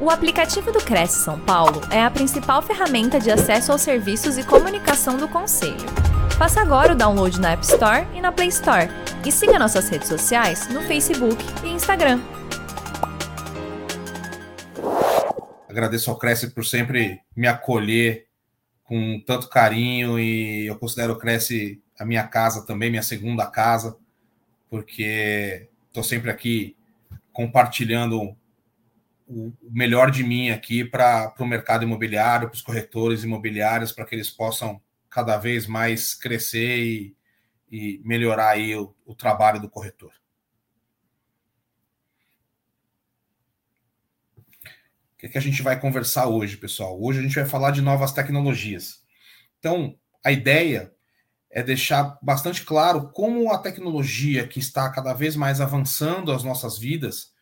O aplicativo do Cresce São Paulo é a principal ferramenta de acesso aos serviços e comunicação do Conselho. Faça agora o download na App Store e na Play Store. E siga nossas redes sociais no Facebook e Instagram. Agradeço ao Cresce por sempre me acolher com tanto carinho e eu considero o Cresce a minha casa também, minha segunda casa, porque estou sempre aqui compartilhando o melhor de mim aqui para o mercado imobiliário, para os corretores imobiliários, para que eles possam cada vez mais crescer e, e melhorar aí o, o trabalho do corretor. O que, é que a gente vai conversar hoje, pessoal? Hoje a gente vai falar de novas tecnologias. Então, a ideia é deixar bastante claro como a tecnologia que está cada vez mais avançando as nossas vidas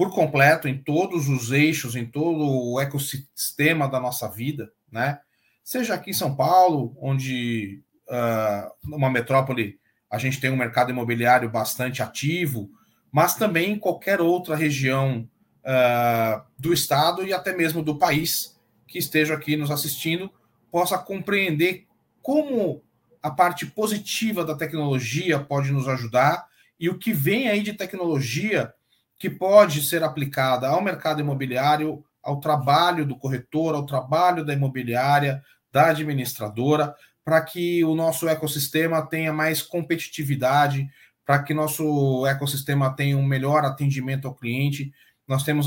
por completo em todos os eixos, em todo o ecossistema da nossa vida, né? Seja aqui em São Paulo, onde uh, uma metrópole a gente tem um mercado imobiliário bastante ativo, mas também em qualquer outra região uh, do estado e até mesmo do país que esteja aqui nos assistindo possa compreender como a parte positiva da tecnologia pode nos ajudar e o que vem aí de tecnologia que pode ser aplicada ao mercado imobiliário, ao trabalho do corretor, ao trabalho da imobiliária, da administradora, para que o nosso ecossistema tenha mais competitividade, para que nosso ecossistema tenha um melhor atendimento ao cliente. Nós temos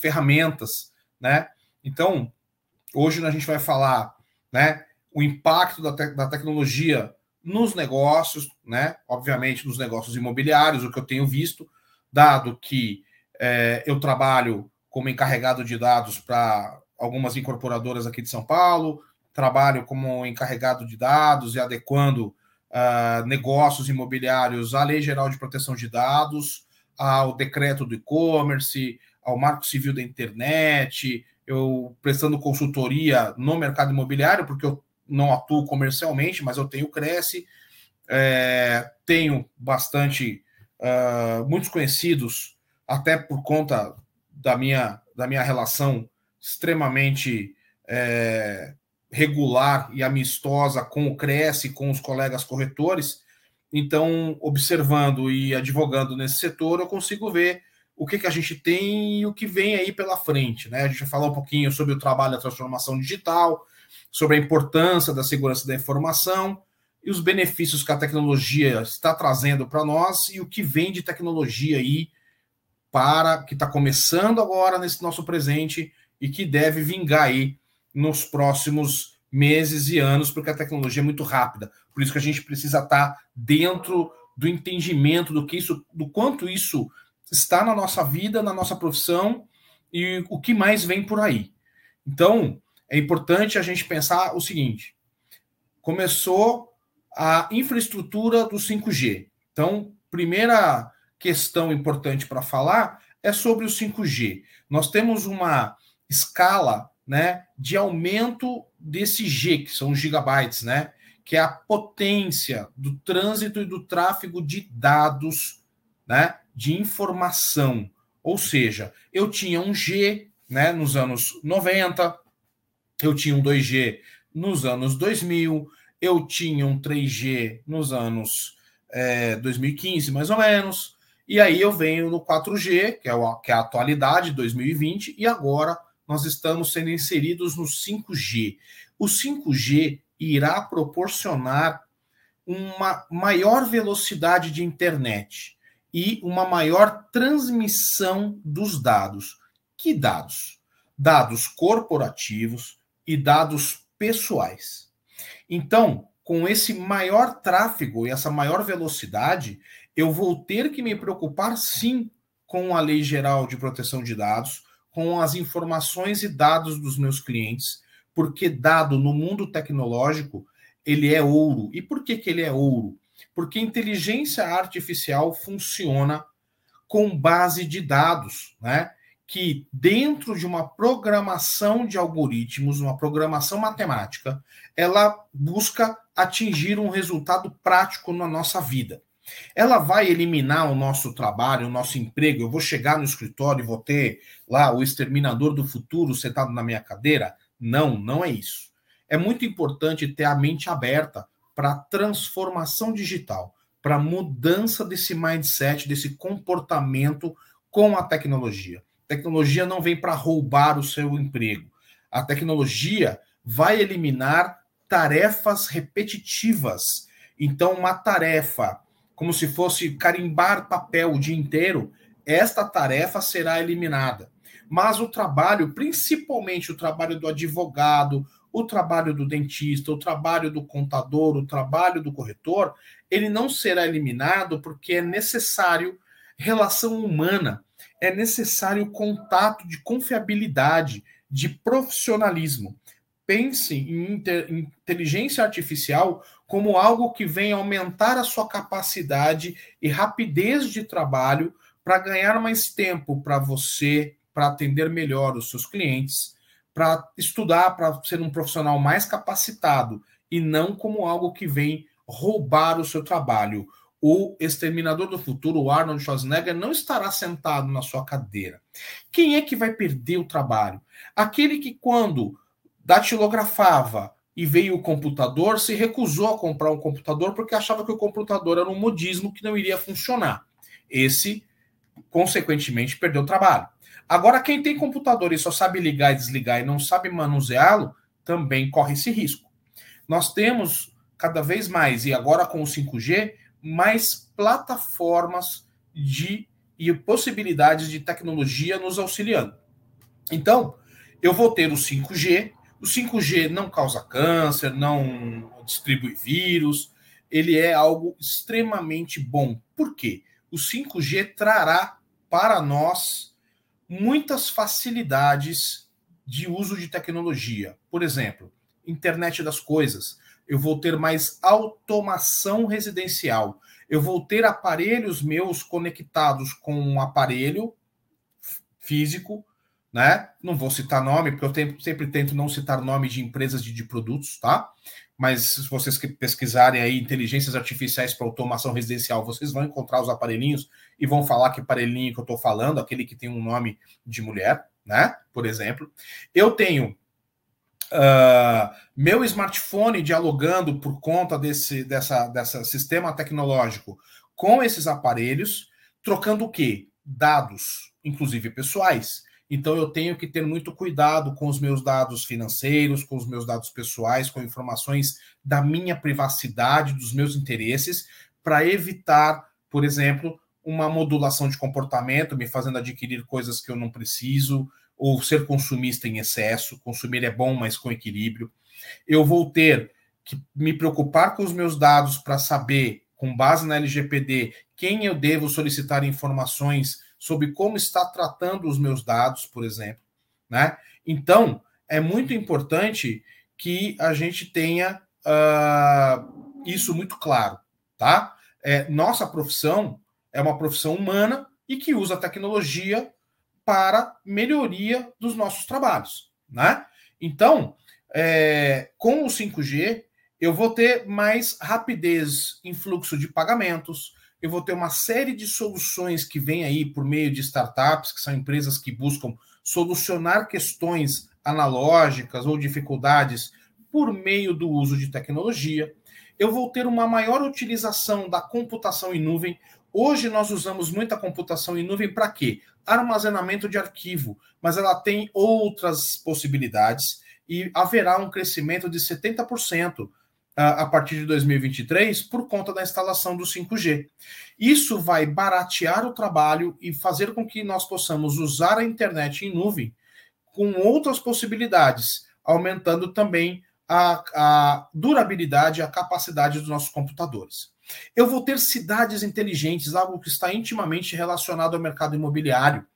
ferramentas, né? Então, hoje a gente vai falar, né, o impacto da, te da tecnologia nos negócios, né? Obviamente nos negócios imobiliários, o que eu tenho visto, dado que é, eu trabalho como encarregado de dados para algumas incorporadoras aqui de São Paulo, trabalho como encarregado de dados e adequando uh, negócios imobiliários à Lei Geral de Proteção de Dados, ao decreto do e-commerce, ao Marco Civil da Internet, eu prestando consultoria no mercado imobiliário, porque eu não atuo comercialmente, mas eu tenho Cresce, é, tenho bastante uh, muitos conhecidos, até por conta da minha, da minha relação extremamente é, regular e amistosa com o Cresce, com os colegas corretores. Então, observando e advogando nesse setor, eu consigo ver o que, que a gente tem e o que vem aí pela frente. Né? A gente vai falar um pouquinho sobre o trabalho da transformação digital, sobre a importância da segurança da informação e os benefícios que a tecnologia está trazendo para nós e o que vem de tecnologia aí para que está começando agora nesse nosso presente e que deve vingar aí nos próximos meses e anos, porque a tecnologia é muito rápida. Por isso que a gente precisa estar tá dentro do entendimento do que isso, do quanto isso está na nossa vida, na nossa profissão e o que mais vem por aí. Então, é importante a gente pensar o seguinte: começou a infraestrutura do 5G. Então, primeira questão importante para falar é sobre o 5G. Nós temos uma escala né, de aumento desse G, que são os gigabytes, né, que é a potência do trânsito e do tráfego de dados, né, de informação. Ou seja, eu tinha um G né, nos anos 90, eu tinha um 2G nos anos 2000, eu tinha um 3G nos anos é, 2015, mais ou menos, e aí eu venho no 4G, que é, o, que é a atualidade, 2020, e agora nós estamos sendo inseridos no 5G. O 5G irá proporcionar uma maior velocidade de internet e uma maior transmissão dos dados. Que dados? Dados corporativos e dados pessoais. Então, com esse maior tráfego e essa maior velocidade, eu vou ter que me preocupar sim com a Lei Geral de Proteção de Dados, com as informações e dados dos meus clientes, porque dado no mundo tecnológico, ele é ouro. E por que, que ele é ouro? Porque inteligência artificial funciona com base de dados, né? Que dentro de uma programação de algoritmos, uma programação matemática, ela busca atingir um resultado prático na nossa vida. Ela vai eliminar o nosso trabalho, o nosso emprego. Eu vou chegar no escritório e vou ter lá o exterminador do futuro sentado na minha cadeira? Não, não é isso. É muito importante ter a mente aberta para transformação digital, para mudança desse mindset, desse comportamento com a tecnologia. Tecnologia não vem para roubar o seu emprego. A tecnologia vai eliminar tarefas repetitivas. Então, uma tarefa como se fosse carimbar papel o dia inteiro, esta tarefa será eliminada. Mas o trabalho, principalmente o trabalho do advogado, o trabalho do dentista, o trabalho do contador, o trabalho do corretor, ele não será eliminado porque é necessário relação humana, é necessário contato de confiabilidade, de profissionalismo. Pense em inteligência artificial como algo que vem aumentar a sua capacidade e rapidez de trabalho para ganhar mais tempo para você, para atender melhor os seus clientes, para estudar, para ser um profissional mais capacitado e não como algo que vem roubar o seu trabalho. O exterminador do futuro, o Arnold Schwarzenegger, não estará sentado na sua cadeira. Quem é que vai perder o trabalho? Aquele que, quando datilografava e veio o computador, se recusou a comprar um computador porque achava que o computador era um modismo que não iria funcionar. Esse, consequentemente, perdeu o trabalho. Agora, quem tem computador e só sabe ligar e desligar e não sabe manuseá-lo, também corre esse risco. Nós temos cada vez mais, e agora com o 5G, mais plataformas de e possibilidades de tecnologia nos auxiliando. Então, eu vou ter o 5G, o 5G não causa câncer, não distribui vírus, ele é algo extremamente bom. Por quê? O 5G trará para nós muitas facilidades de uso de tecnologia. Por exemplo, internet das coisas. Eu vou ter mais automação residencial. Eu vou ter aparelhos meus conectados com um aparelho físico né? Não vou citar nome, porque eu sempre tento não citar nome de empresas de, de produtos, tá? Mas se vocês pesquisarem aí inteligências artificiais para automação residencial, vocês vão encontrar os aparelhinhos e vão falar que aparelhinho que eu estou falando, aquele que tem um nome de mulher, né? Por exemplo. Eu tenho Uh, meu smartphone dialogando por conta desse dessa, dessa sistema tecnológico com esses aparelhos, trocando o quê? Dados, inclusive pessoais. Então eu tenho que ter muito cuidado com os meus dados financeiros, com os meus dados pessoais, com informações da minha privacidade, dos meus interesses, para evitar, por exemplo, uma modulação de comportamento, me fazendo adquirir coisas que eu não preciso, ou ser consumista em excesso. Consumir é bom, mas com equilíbrio. Eu vou ter que me preocupar com os meus dados para saber, com base na LGPD, quem eu devo solicitar informações sobre como está tratando os meus dados, por exemplo, né? Então, é muito importante que a gente tenha uh, isso muito claro, tá? É, nossa profissão é uma profissão humana e que usa tecnologia para melhoria dos nossos trabalhos, né? Então, é, com o 5G, eu vou ter mais rapidez em fluxo de pagamentos, eu vou ter uma série de soluções que vêm aí por meio de startups, que são empresas que buscam solucionar questões analógicas ou dificuldades por meio do uso de tecnologia. Eu vou ter uma maior utilização da computação em nuvem. Hoje nós usamos muita computação em nuvem para quê? Armazenamento de arquivo, mas ela tem outras possibilidades e haverá um crescimento de 70% a partir de 2023 por conta da instalação do 5G. Isso vai baratear o trabalho e fazer com que nós possamos usar a internet em nuvem com outras possibilidades, aumentando também a, a durabilidade, a capacidade dos nossos computadores. Eu vou ter cidades inteligentes, algo que está intimamente relacionado ao mercado imobiliário.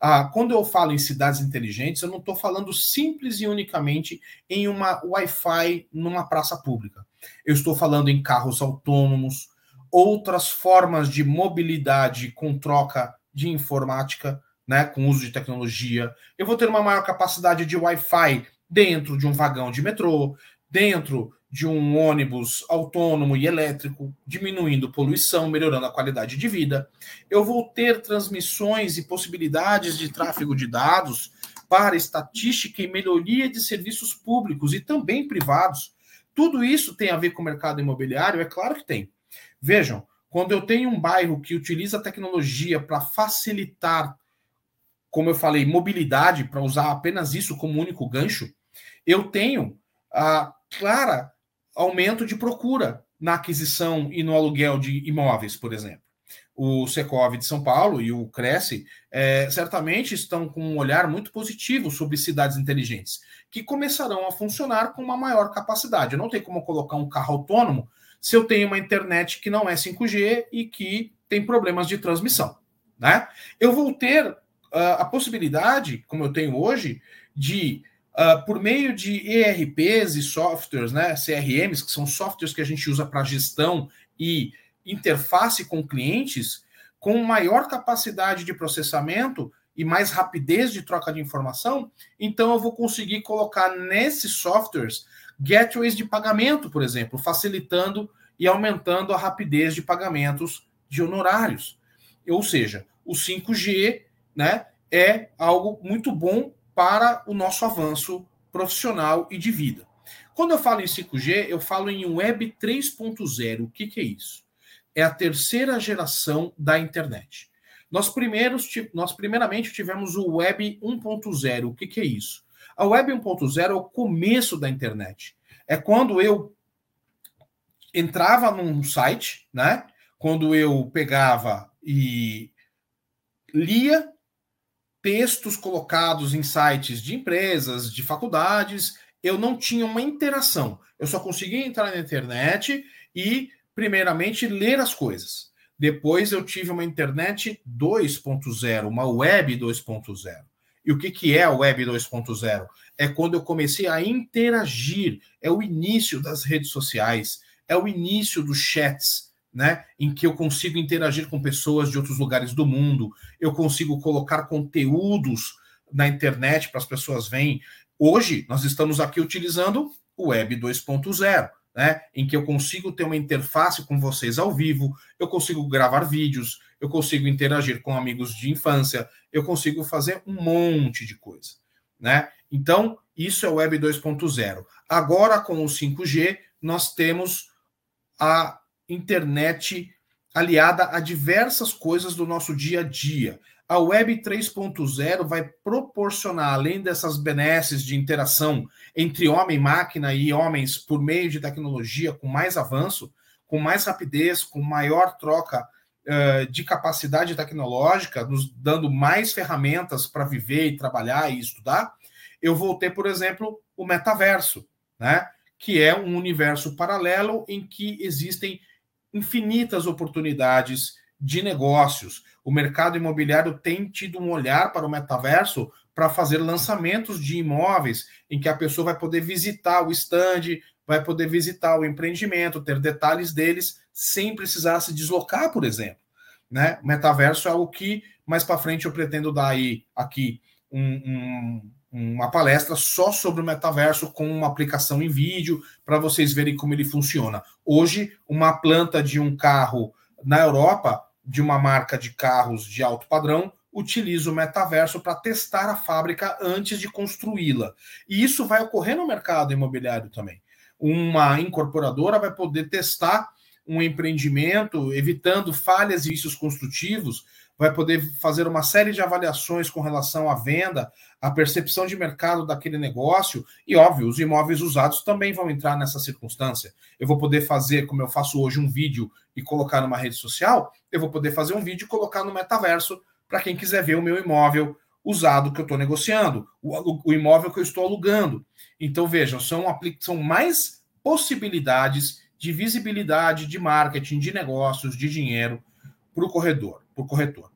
Ah, quando eu falo em cidades inteligentes, eu não estou falando simples e unicamente em uma Wi-Fi numa praça pública. Eu estou falando em carros autônomos, outras formas de mobilidade com troca de informática, né, com uso de tecnologia. Eu vou ter uma maior capacidade de Wi-Fi dentro de um vagão de metrô, dentro de um ônibus autônomo e elétrico, diminuindo poluição, melhorando a qualidade de vida. Eu vou ter transmissões e possibilidades de tráfego de dados para estatística e melhoria de serviços públicos e também privados. Tudo isso tem a ver com o mercado imobiliário? É claro que tem. Vejam, quando eu tenho um bairro que utiliza tecnologia para facilitar, como eu falei, mobilidade, para usar apenas isso como único gancho, eu tenho a clara aumento de procura na aquisição e no aluguel de imóveis, por exemplo. O Secov de São Paulo e o Cresce é, certamente estão com um olhar muito positivo sobre cidades inteligentes, que começarão a funcionar com uma maior capacidade. Eu não tenho como colocar um carro autônomo se eu tenho uma internet que não é 5G e que tem problemas de transmissão. Né? Eu vou ter uh, a possibilidade, como eu tenho hoje, de Uh, por meio de ERPs e softwares, né, CRMs, que são softwares que a gente usa para gestão e interface com clientes, com maior capacidade de processamento e mais rapidez de troca de informação, então eu vou conseguir colocar nesses softwares gateways de pagamento, por exemplo, facilitando e aumentando a rapidez de pagamentos de honorários. Ou seja, o 5G né, é algo muito bom para o nosso avanço profissional e de vida. Quando eu falo em 5G, eu falo em Web 3.0. O que, que é isso? É a terceira geração da internet. Nós, primeiros, nós primeiramente tivemos o Web 1.0. O que, que é isso? A Web 1.0 é o começo da internet. É quando eu entrava num site, né? Quando eu pegava e lia textos colocados em sites de empresas, de faculdades, eu não tinha uma interação. Eu só conseguia entrar na internet e, primeiramente, ler as coisas. Depois eu tive uma internet 2.0, uma web 2.0. E o que, que é a web 2.0? É quando eu comecei a interagir, é o início das redes sociais, é o início dos chats, né, em que eu consigo interagir com pessoas de outros lugares do mundo, eu consigo colocar conteúdos na internet para as pessoas verem. Hoje, nós estamos aqui utilizando o Web 2.0, né, em que eu consigo ter uma interface com vocês ao vivo, eu consigo gravar vídeos, eu consigo interagir com amigos de infância, eu consigo fazer um monte de coisa. Né? Então, isso é o Web 2.0. Agora, com o 5G, nós temos a internet aliada a diversas coisas do nosso dia a dia. A Web 3.0 vai proporcionar, além dessas benesses de interação entre homem e máquina e homens por meio de tecnologia com mais avanço, com mais rapidez, com maior troca uh, de capacidade tecnológica, nos dando mais ferramentas para viver e trabalhar e estudar, eu vou ter, por exemplo, o metaverso, né? que é um universo paralelo em que existem infinitas oportunidades de negócios. O mercado imobiliário tem tido um olhar para o metaverso para fazer lançamentos de imóveis em que a pessoa vai poder visitar o stand, vai poder visitar o empreendimento, ter detalhes deles sem precisar se deslocar, por exemplo. Né? Metaverso é algo que mais para frente eu pretendo dar aí aqui um, um uma palestra só sobre o metaverso com uma aplicação em vídeo para vocês verem como ele funciona. Hoje, uma planta de um carro na Europa, de uma marca de carros de alto padrão, utiliza o metaverso para testar a fábrica antes de construí-la. E isso vai ocorrer no mercado imobiliário também. Uma incorporadora vai poder testar um empreendimento, evitando falhas e vícios construtivos, vai poder fazer uma série de avaliações com relação à venda, à percepção de mercado daquele negócio, e óbvio, os imóveis usados também vão entrar nessa circunstância. Eu vou poder fazer, como eu faço hoje, um vídeo e colocar numa rede social, eu vou poder fazer um vídeo e colocar no metaverso para quem quiser ver o meu imóvel usado que eu estou negociando, o, o, imóvel que eu estou alugando. Então, vejam, são, são mais possibilidades de visibilidade, de marketing, de negócios, de dinheiro para o corredor por corretor.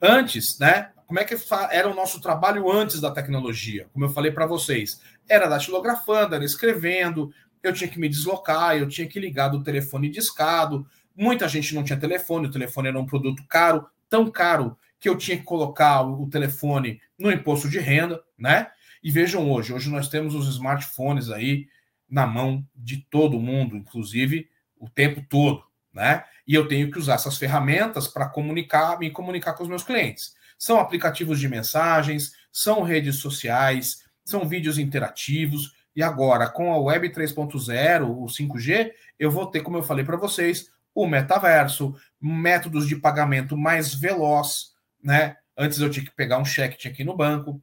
Antes, né? Como é que era o nosso trabalho antes da tecnologia? Como eu falei para vocês, era datilografando, era escrevendo, eu tinha que me deslocar, eu tinha que ligar do telefone discado. Muita gente não tinha telefone, o telefone era um produto caro, tão caro que eu tinha que colocar o telefone no imposto de renda, né? E vejam hoje, hoje nós temos os smartphones aí na mão de todo mundo, inclusive o tempo todo, né? E eu tenho que usar essas ferramentas para comunicar, me comunicar com os meus clientes. São aplicativos de mensagens, são redes sociais, são vídeos interativos. E agora, com a Web 3.0, o 5G, eu vou ter, como eu falei para vocês, o metaverso, métodos de pagamento mais veloz, né? Antes eu tinha que pegar um cheque, ir no banco.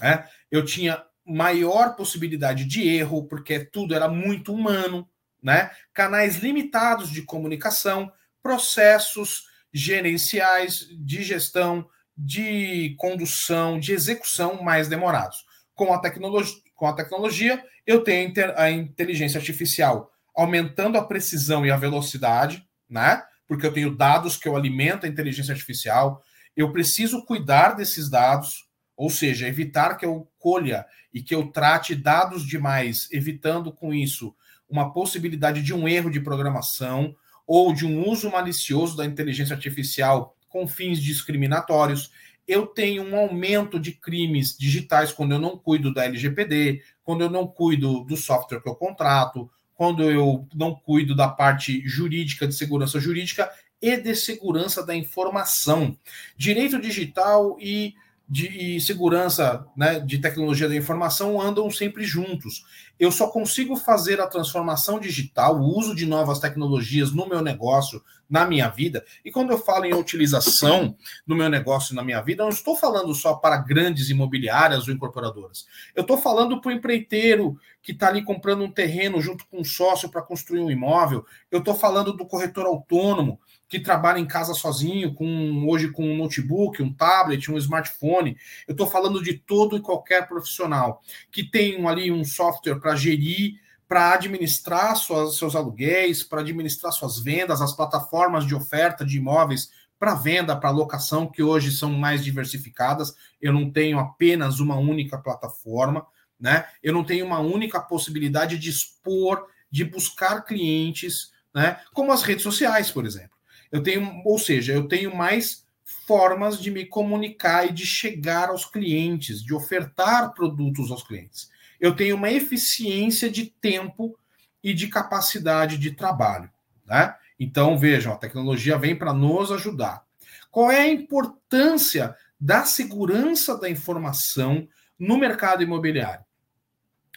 Né? Eu tinha maior possibilidade de erro, porque tudo era muito humano, né? Canais limitados de comunicação, processos gerenciais de gestão, de condução, de execução mais demorados. Com a tecnologia, com a tecnologia eu tenho a inteligência artificial aumentando a precisão e a velocidade, né? Porque eu tenho dados que eu alimento a inteligência artificial, eu preciso cuidar desses dados, ou seja, evitar que eu colha e que eu trate dados demais, evitando com isso uma possibilidade de um erro de programação ou de um uso malicioso da inteligência artificial com fins discriminatórios. Eu tenho um aumento de crimes digitais quando eu não cuido da LGPD, quando eu não cuido do software que eu contrato, quando eu não cuido da parte jurídica, de segurança jurídica e de segurança da informação. Direito digital e de segurança, né, de tecnologia da informação andam sempre juntos. Eu só consigo fazer a transformação digital, o uso de novas tecnologias no meu negócio, na minha vida. E quando eu falo em utilização no meu negócio, na minha vida, eu não estou falando só para grandes imobiliárias ou incorporadoras. Eu estou falando para o empreiteiro que está ali comprando um terreno junto com um sócio para construir um imóvel. Eu estou falando do corretor autônomo que trabalha em casa sozinho, com hoje com um notebook, um tablet, um smartphone. Eu estou falando de todo e qualquer profissional que tem ali um software para gerir, para administrar suas, seus aluguéis, para administrar suas vendas, as plataformas de oferta de imóveis para venda, para locação, que hoje são mais diversificadas. Eu não tenho apenas uma única plataforma, né? Eu não tenho uma única possibilidade de expor, de buscar clientes, né? Como as redes sociais, por exemplo. Eu tenho, ou seja, eu tenho mais formas de me comunicar e de chegar aos clientes, de ofertar produtos aos clientes. Eu tenho uma eficiência de tempo e de capacidade de trabalho. Né? Então, vejam, a tecnologia vem para nos ajudar. Qual é a importância da segurança da informação no mercado imobiliário?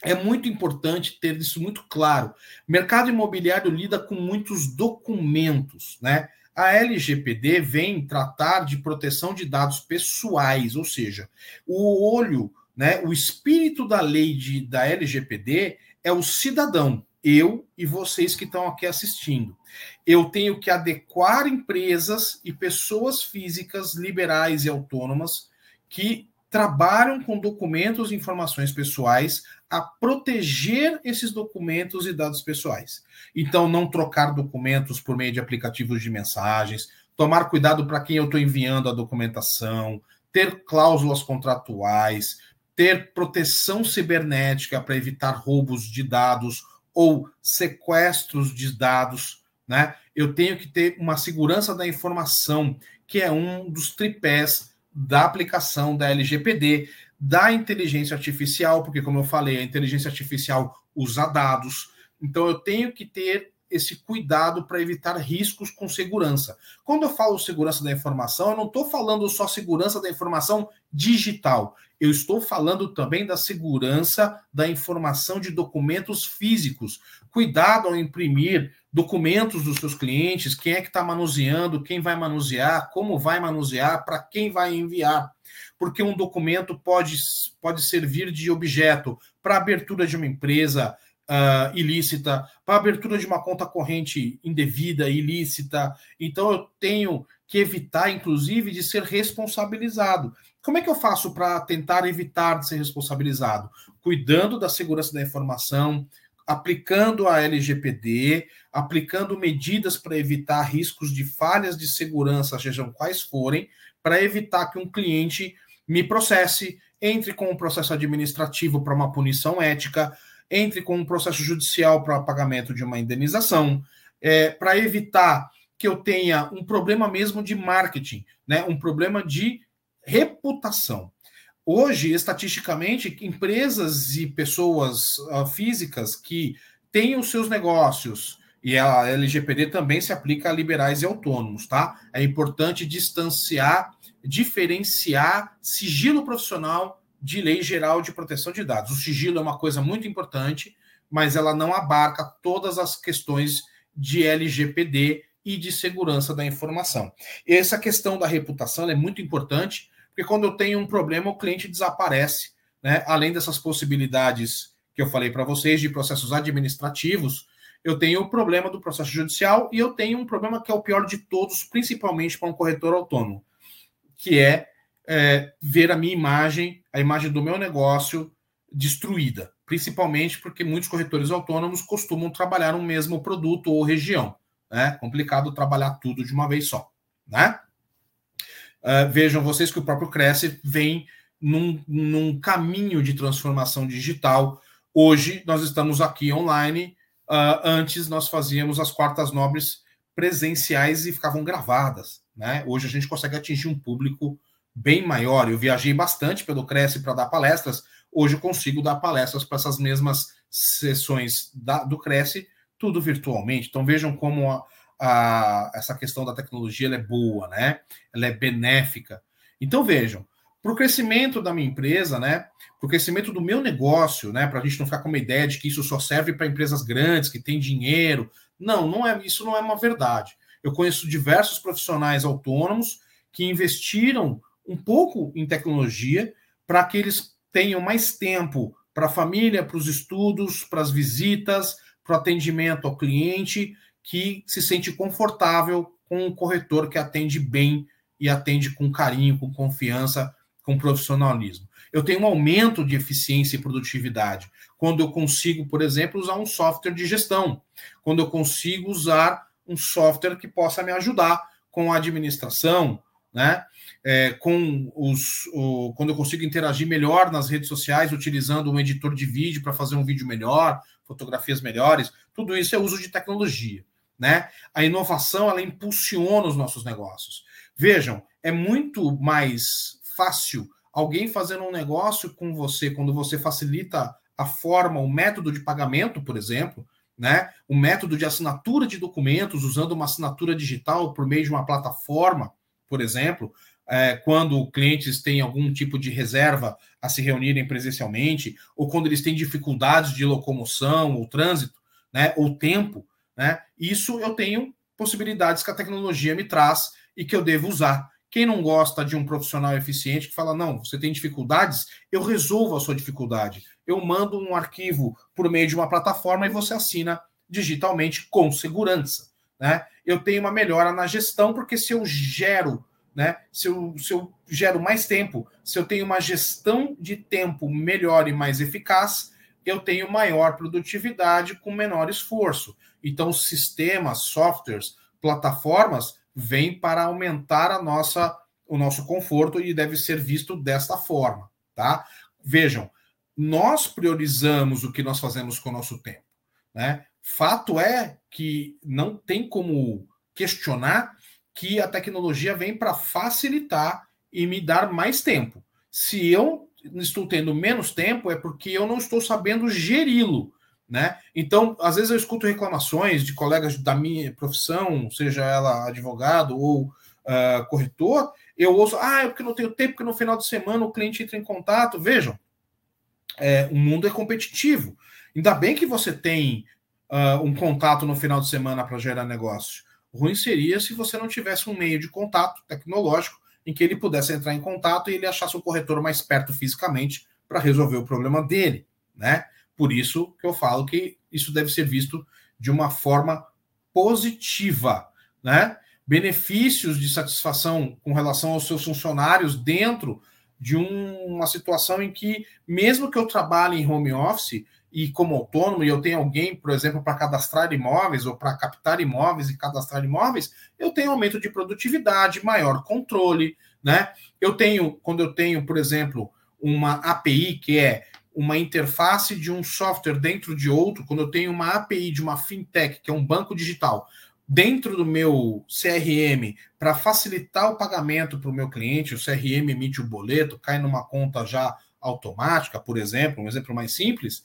É muito importante ter isso muito claro. Mercado imobiliário lida com muitos documentos, né? A LGPD vem tratar de proteção de dados pessoais, ou seja, o olho, né, o espírito da lei de, da LGPD é o cidadão, eu e vocês que estão aqui assistindo. Eu tenho que adequar empresas e pessoas físicas liberais e autônomas que trabalham com documentos e informações pessoais a proteger esses documentos e dados pessoais. Então, não trocar documentos por meio de aplicativos de mensagens, tomar cuidado para quem eu estou enviando a documentação, ter cláusulas contratuais, ter proteção cibernética para evitar roubos de dados ou sequestros de dados, né? Eu tenho que ter uma segurança da informação, que é um dos tripés da aplicação da LGPD, da inteligência artificial, porque, como eu falei, a inteligência artificial usa dados. Então, eu tenho que ter esse cuidado para evitar riscos com segurança. Quando eu falo segurança da informação, eu não estou falando só segurança da informação digital. Eu estou falando também da segurança da informação de documentos físicos. Cuidado ao imprimir documentos dos seus clientes, quem é que está manuseando, quem vai manusear, como vai manusear, para quem vai enviar. Porque um documento pode, pode servir de objeto para abertura de uma empresa, uh, ilícita, para abertura de uma conta corrente indevida, ilícita. Então eu tenho que evitar, inclusive, de ser responsabilizado. Como é que eu faço para tentar evitar de ser responsabilizado? Cuidando da segurança da informação, aplicando a LGPD, aplicando medidas para evitar riscos de falhas de segurança, sejam quais forem, para evitar que um cliente me processe, entre com um processo administrativo para uma punição ética, entre com um processo judicial para pagamento de uma indenização, é, para evitar que eu tenha um problema mesmo de marketing, né, um problema de reputação. Hoje, estatisticamente, empresas e pessoas uh, físicas que têm os seus negócios, e a LGPD também se aplica a liberais e autônomos, tá? É importante distanciar, diferenciar sigilo profissional de lei geral de proteção de dados. O sigilo é uma coisa muito importante, mas ela não abarca todas as questões de LGPD e de segurança da informação. Essa questão da reputação é muito importante, porque quando eu tenho um problema, o cliente desaparece, né? Além dessas possibilidades que eu falei para vocês de processos administrativos, eu tenho o problema do processo judicial e eu tenho um problema que é o pior de todos, principalmente para um corretor autônomo, que é, é ver a minha imagem, a imagem do meu negócio destruída, principalmente porque muitos corretores autônomos costumam trabalhar no mesmo produto ou região. É né? complicado trabalhar tudo de uma vez só. Né? Uh, vejam vocês que o próprio Cresce vem num, num caminho de transformação digital. Hoje nós estamos aqui online Uh, antes nós fazíamos as quartas nobres presenciais e ficavam gravadas. Né? Hoje a gente consegue atingir um público bem maior. Eu viajei bastante pelo Cresce para dar palestras. Hoje eu consigo dar palestras para essas mesmas sessões da, do Cresce, tudo virtualmente. Então vejam como a, a, essa questão da tecnologia é boa, né? Ela é benéfica. Então vejam, para o crescimento da minha empresa, né? Para o crescimento do meu negócio, né? Para a gente não ficar com uma ideia de que isso só serve para empresas grandes que têm dinheiro. Não, não é isso não é uma verdade. Eu conheço diversos profissionais autônomos que investiram um pouco em tecnologia para que eles tenham mais tempo para a família, para os estudos, para as visitas, para o atendimento ao cliente, que se sente confortável com um corretor que atende bem e atende com carinho, com confiança com profissionalismo. Eu tenho um aumento de eficiência e produtividade quando eu consigo, por exemplo, usar um software de gestão, quando eu consigo usar um software que possa me ajudar com a administração, né? É, com os, o, quando eu consigo interagir melhor nas redes sociais, utilizando um editor de vídeo para fazer um vídeo melhor, fotografias melhores, tudo isso é uso de tecnologia. Né? A inovação ela impulsiona os nossos negócios. Vejam, é muito mais fácil alguém fazendo um negócio com você, quando você facilita a forma, o método de pagamento, por exemplo, né? O método de assinatura de documentos usando uma assinatura digital por meio de uma plataforma, por exemplo, é, quando clientes têm algum tipo de reserva a se reunirem presencialmente, ou quando eles têm dificuldades de locomoção ou trânsito, né? Ou tempo, né? Isso eu tenho possibilidades que a tecnologia me traz e que eu devo usar. Quem não gosta de um profissional eficiente que fala, não, você tem dificuldades, eu resolvo a sua dificuldade. Eu mando um arquivo por meio de uma plataforma e você assina digitalmente com segurança. Né? Eu tenho uma melhora na gestão, porque se eu gero, né? Se eu, se eu gero mais tempo, se eu tenho uma gestão de tempo melhor e mais eficaz, eu tenho maior produtividade com menor esforço. Então, sistemas, softwares, plataformas vem para aumentar a nossa, o nosso conforto e deve ser visto desta forma, tá? Vejam, nós priorizamos o que nós fazemos com o nosso tempo, né? Fato é que não tem como questionar que a tecnologia vem para facilitar e me dar mais tempo. Se eu estou tendo menos tempo, é porque eu não estou sabendo geri-lo. Né? Então, às vezes eu escuto reclamações de colegas da minha profissão, seja ela advogado ou uh, corretor, eu ouço, ah, é porque não tenho tempo, porque no final de semana o cliente entra em contato. Vejam, é, o mundo é competitivo. Ainda bem que você tem uh, um contato no final de semana para gerar negócio. Ruim seria se você não tivesse um meio de contato tecnológico em que ele pudesse entrar em contato e ele achasse um corretor mais perto fisicamente para resolver o problema dele, né? Por isso que eu falo que isso deve ser visto de uma forma positiva, né? Benefícios de satisfação com relação aos seus funcionários dentro de um, uma situação em que, mesmo que eu trabalhe em home office e como autônomo, e eu tenho alguém, por exemplo, para cadastrar imóveis ou para captar imóveis e cadastrar imóveis, eu tenho aumento de produtividade, maior controle, né? Eu tenho, quando eu tenho, por exemplo, uma API que é uma interface de um software dentro de outro, quando eu tenho uma API de uma fintech, que é um banco digital, dentro do meu CRM para facilitar o pagamento para o meu cliente, o CRM emite o boleto, cai numa conta já automática, por exemplo, um exemplo mais simples,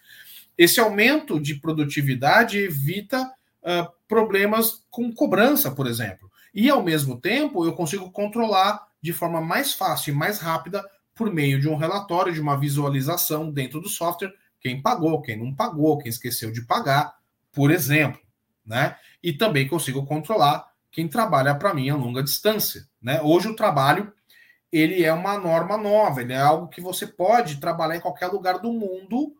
esse aumento de produtividade evita uh, problemas com cobrança, por exemplo. E, ao mesmo tempo, eu consigo controlar de forma mais fácil e mais rápida por meio de um relatório, de uma visualização dentro do software, quem pagou, quem não pagou, quem esqueceu de pagar, por exemplo, né? E também consigo controlar quem trabalha para mim a longa distância, né? Hoje o trabalho ele é uma norma nova, ele é algo que você pode trabalhar em qualquer lugar do mundo.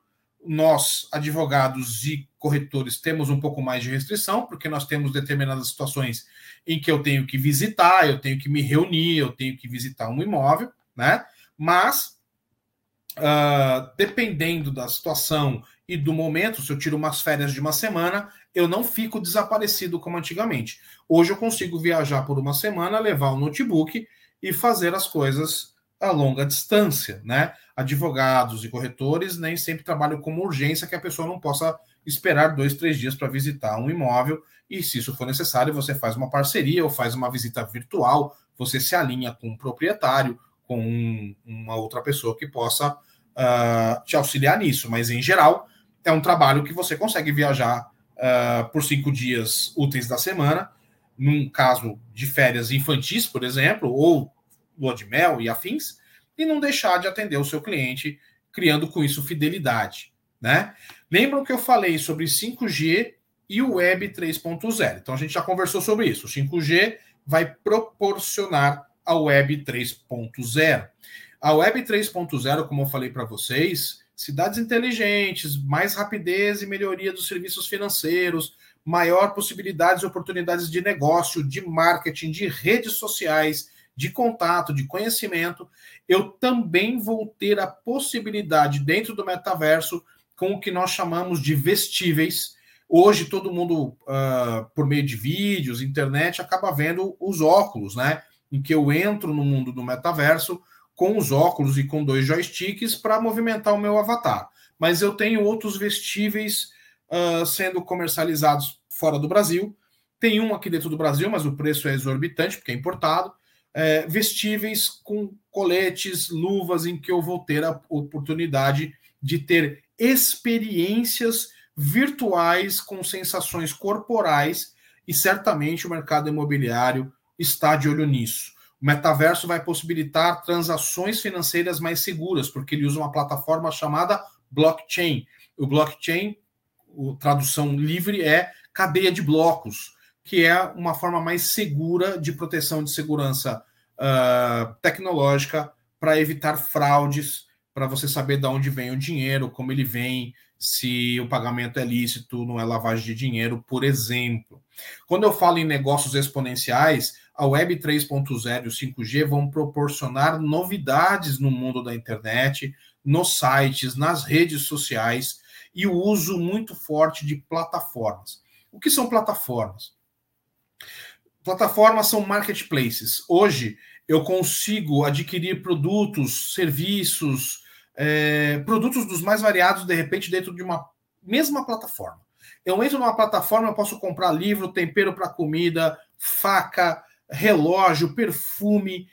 Nós, advogados e corretores, temos um pouco mais de restrição, porque nós temos determinadas situações em que eu tenho que visitar, eu tenho que me reunir, eu tenho que visitar um imóvel, né? Mas, uh, dependendo da situação e do momento, se eu tiro umas férias de uma semana, eu não fico desaparecido como antigamente. Hoje eu consigo viajar por uma semana, levar o notebook e fazer as coisas a longa distância, né? Advogados e corretores nem sempre trabalham com urgência que a pessoa não possa esperar dois, três dias para visitar um imóvel e, se isso for necessário, você faz uma parceria ou faz uma visita virtual, você se alinha com o um proprietário com um, uma outra pessoa que possa uh, te auxiliar nisso. Mas, em geral, é um trabalho que você consegue viajar uh, por cinco dias úteis da semana, num caso de férias infantis, por exemplo, ou lua de mel e afins, e não deixar de atender o seu cliente, criando com isso fidelidade. Né? Lembram que eu falei sobre 5G e o Web 3.0. Então a gente já conversou sobre isso. O 5G vai proporcionar a Web 3.0. A Web 3.0, como eu falei para vocês, cidades inteligentes, mais rapidez e melhoria dos serviços financeiros, maior possibilidades e oportunidades de negócio, de marketing, de redes sociais, de contato, de conhecimento. Eu também vou ter a possibilidade dentro do metaverso com o que nós chamamos de vestíveis. Hoje todo mundo, uh, por meio de vídeos, internet, acaba vendo os óculos, né? em que eu entro no mundo do metaverso com os óculos e com dois joysticks para movimentar o meu avatar. Mas eu tenho outros vestíveis uh, sendo comercializados fora do Brasil. Tem um aqui dentro do Brasil, mas o preço é exorbitante, porque é importado. É, vestíveis com coletes, luvas, em que eu vou ter a oportunidade de ter experiências virtuais com sensações corporais, e certamente o mercado imobiliário está de olho nisso. O metaverso vai possibilitar transações financeiras mais seguras, porque ele usa uma plataforma chamada blockchain. O blockchain, a tradução livre, é cadeia de blocos, que é uma forma mais segura de proteção de segurança uh, tecnológica para evitar fraudes, para você saber de onde vem o dinheiro, como ele vem, se o pagamento é lícito, não é lavagem de dinheiro, por exemplo. Quando eu falo em negócios exponenciais, a Web 3.0 e o 5G vão proporcionar novidades no mundo da internet, nos sites, nas redes sociais e o uso muito forte de plataformas. O que são plataformas? Plataformas são marketplaces. Hoje eu consigo adquirir produtos, serviços, é, produtos dos mais variados, de repente, dentro de uma mesma plataforma. Eu entro numa plataforma, eu posso comprar livro, tempero para comida, faca, relógio, perfume,